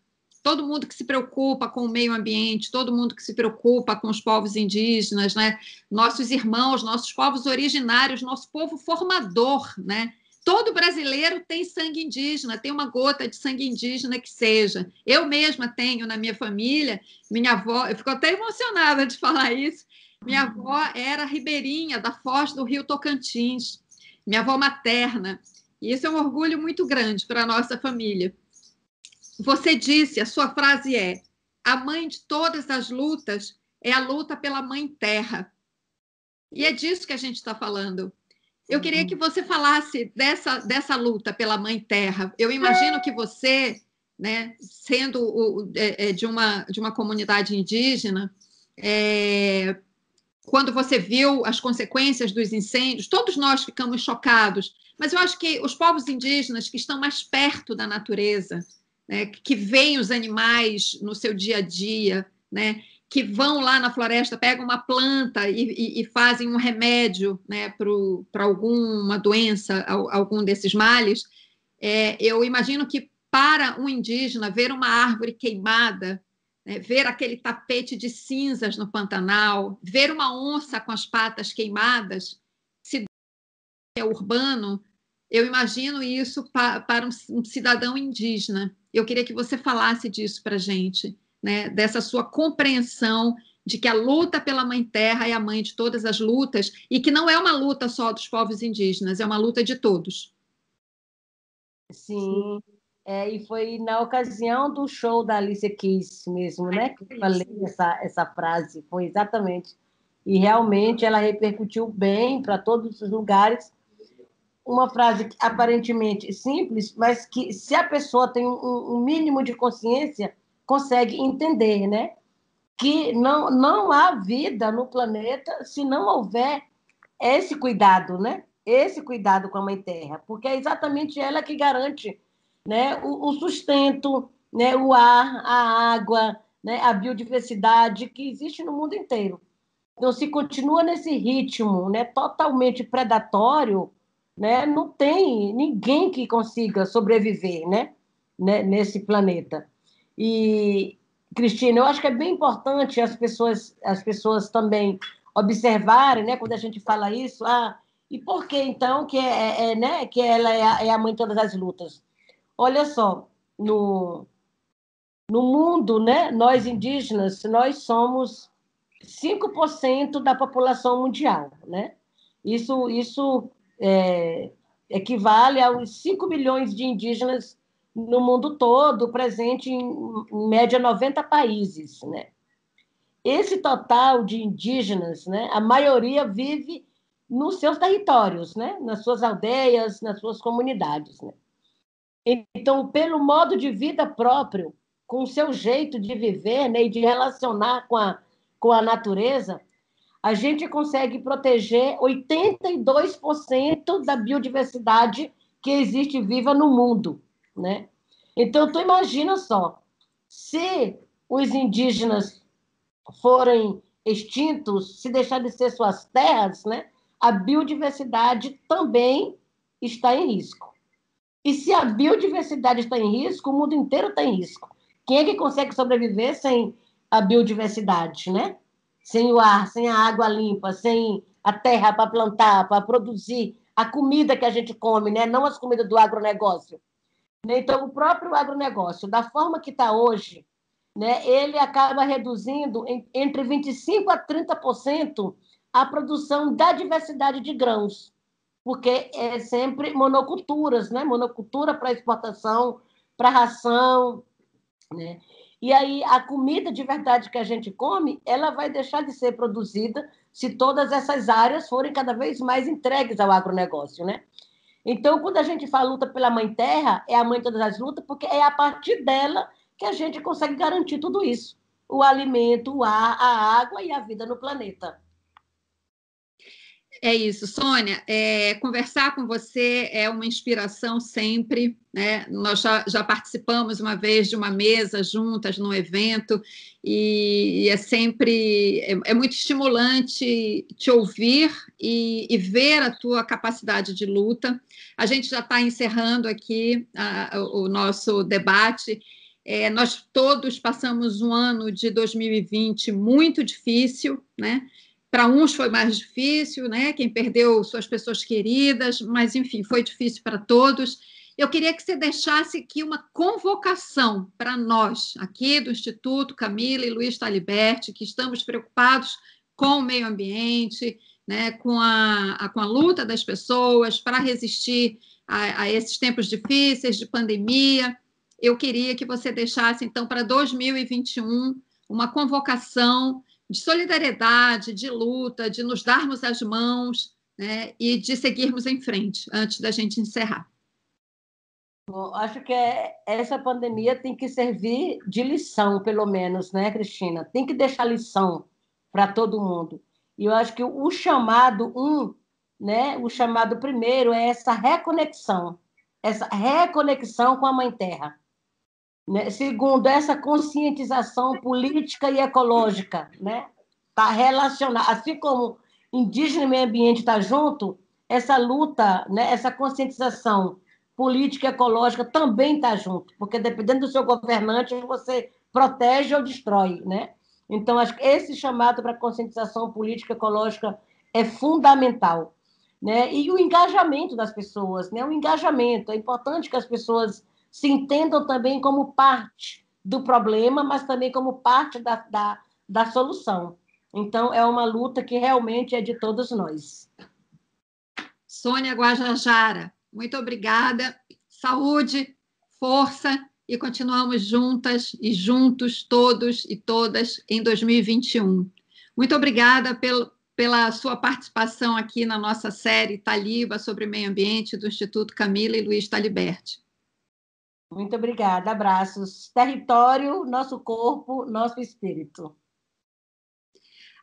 todo mundo que se preocupa com o meio ambiente, todo mundo que se preocupa com os povos indígenas, né? nossos irmãos, nossos povos originários, nosso povo formador, né? Todo brasileiro tem sangue indígena, tem uma gota de sangue indígena que seja. Eu mesma tenho na minha família, minha avó, eu fico até emocionada de falar isso. Minha avó era ribeirinha da foz do Rio Tocantins, minha avó materna. E isso é um orgulho muito grande para a nossa família. Você disse, a sua frase é: a mãe de todas as lutas é a luta pela mãe terra. E é disso que a gente está falando. Eu queria uhum. que você falasse dessa, dessa luta pela mãe terra. Eu imagino que você, né, sendo o, é, é, de, uma, de uma comunidade indígena, é, quando você viu as consequências dos incêndios, todos nós ficamos chocados, mas eu acho que os povos indígenas que estão mais perto da natureza, né, que veem os animais no seu dia a dia, né, que vão lá na floresta, pegam uma planta e, e, e fazem um remédio né, para alguma doença, algum desses males, é, eu imagino que para um indígena ver uma árvore queimada, né, ver aquele tapete de cinzas no Pantanal, ver uma onça com as patas queimadas, se é urbano, eu imagino isso pa, para um cidadão indígena. Eu queria que você falasse disso para a gente, né? dessa sua compreensão de que a luta pela Mãe Terra é a mãe de todas as lutas e que não é uma luta só dos povos indígenas, é uma luta de todos. Sim, é, e foi na ocasião do show da Alicia Keys mesmo, né, que eu falei essa, essa frase, foi exatamente. E realmente ela repercutiu bem para todos os lugares, uma frase aparentemente simples, mas que se a pessoa tem um, um, mínimo de consciência, consegue entender, né? que não, não há vida no planeta se não houver esse cuidado, né? Esse cuidado com a Mãe Terra, porque é exatamente ela que garante né, o, o sustento, né, o ar, a água, né, a biodiversidade que existe no mundo inteiro. Então, se continua nesse ritmo né, totalmente predatório, né, não tem ninguém que consiga sobreviver né, né, nesse planeta. E, Cristina, eu acho que é bem importante as pessoas, as pessoas também observarem, né, quando a gente fala isso, ah, e por que então que, é, é, é né, que ela é a, é a mãe de todas as lutas? Olha só, no, no mundo, né, nós indígenas, nós somos 5% da população mundial. Né? Isso, isso é, equivale aos 5 milhões de indígenas no mundo todo, presente em, em média 90 países. Né? Esse total de indígenas, né, a maioria vive nos seus territórios, né, nas suas aldeias, nas suas comunidades. Né? Então, pelo modo de vida próprio, com o seu jeito de viver né, e de relacionar com a, com a natureza, a gente consegue proteger 82% da biodiversidade que existe viva no mundo. Né? Então, tu imagina só, se os indígenas forem extintos, se deixar de ser suas terras, né, a biodiversidade também está em risco. E se a biodiversidade está em risco, o mundo inteiro está em risco. Quem é que consegue sobreviver sem a biodiversidade, né? Sem o ar, sem a água limpa, sem a terra para plantar, para produzir a comida que a gente come, né? Não as comidas do agronegócio. Então, o próprio agronegócio, da forma que está hoje, né, ele acaba reduzindo entre 25% a 30% a produção da diversidade de grãos porque é sempre monoculturas, né? Monocultura para exportação, para ração, né? E aí a comida de verdade que a gente come, ela vai deixar de ser produzida se todas essas áreas forem cada vez mais entregues ao agronegócio, né? Então, quando a gente fala luta pela mãe terra, é a mãe de todas as lutas, porque é a partir dela que a gente consegue garantir tudo isso: o alimento, o ar, a água e a vida no planeta. É isso, Sônia. É, conversar com você é uma inspiração sempre. Né? Nós já, já, participamos uma vez de uma mesa juntas num evento e, e é sempre é, é, muito estimulante te ouvir e, e, ver a tua capacidade de luta. A gente já está encerrando aqui a, o nosso debate. É, nós todos passamos um ano de 2020 muito difícil, né? Para uns foi mais difícil, né? Quem perdeu suas pessoas queridas, mas enfim, foi difícil para todos. Eu queria que você deixasse aqui uma convocação para nós, aqui do Instituto Camila e Luiz Taliberti, que estamos preocupados com o meio ambiente, né, com, a, a com a luta das pessoas para resistir a, a esses tempos difíceis de pandemia. Eu queria que você deixasse, então, para 2021, uma convocação de solidariedade, de luta, de nos darmos as mãos né, e de seguirmos em frente antes da gente encerrar. Bom, acho que é, essa pandemia tem que servir de lição, pelo menos, né, Cristina? Tem que deixar lição para todo mundo. E eu acho que o chamado um, né, o chamado primeiro é essa reconexão, essa reconexão com a Mãe Terra. Né? Segundo, essa conscientização política e ecológica né? Tá relacionada, assim como indígena e meio ambiente está junto, essa luta, né? essa conscientização política e ecológica também está junto, porque dependendo do seu governante, você protege ou destrói. Né? Então, acho que esse chamado para conscientização política e ecológica é fundamental. Né? E o engajamento das pessoas, né? o engajamento. É importante que as pessoas se entendam também como parte do problema, mas também como parte da, da, da solução. Então, é uma luta que realmente é de todos nós. Sônia Guajajara, muito obrigada. Saúde, força e continuamos juntas e juntos, todos e todas, em 2021. Muito obrigada pelo, pela sua participação aqui na nossa série Taliba sobre meio ambiente do Instituto Camila e Luiz Taliberti. Muito obrigada. Abraços. Território, nosso corpo, nosso espírito.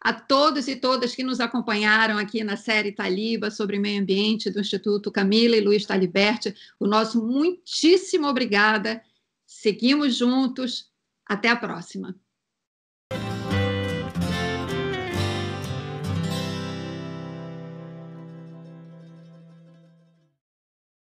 A todos e todas que nos acompanharam aqui na série Taliba sobre meio ambiente do Instituto Camila e Luiz Taliberti, o nosso muitíssimo obrigada. Seguimos juntos. Até a próxima.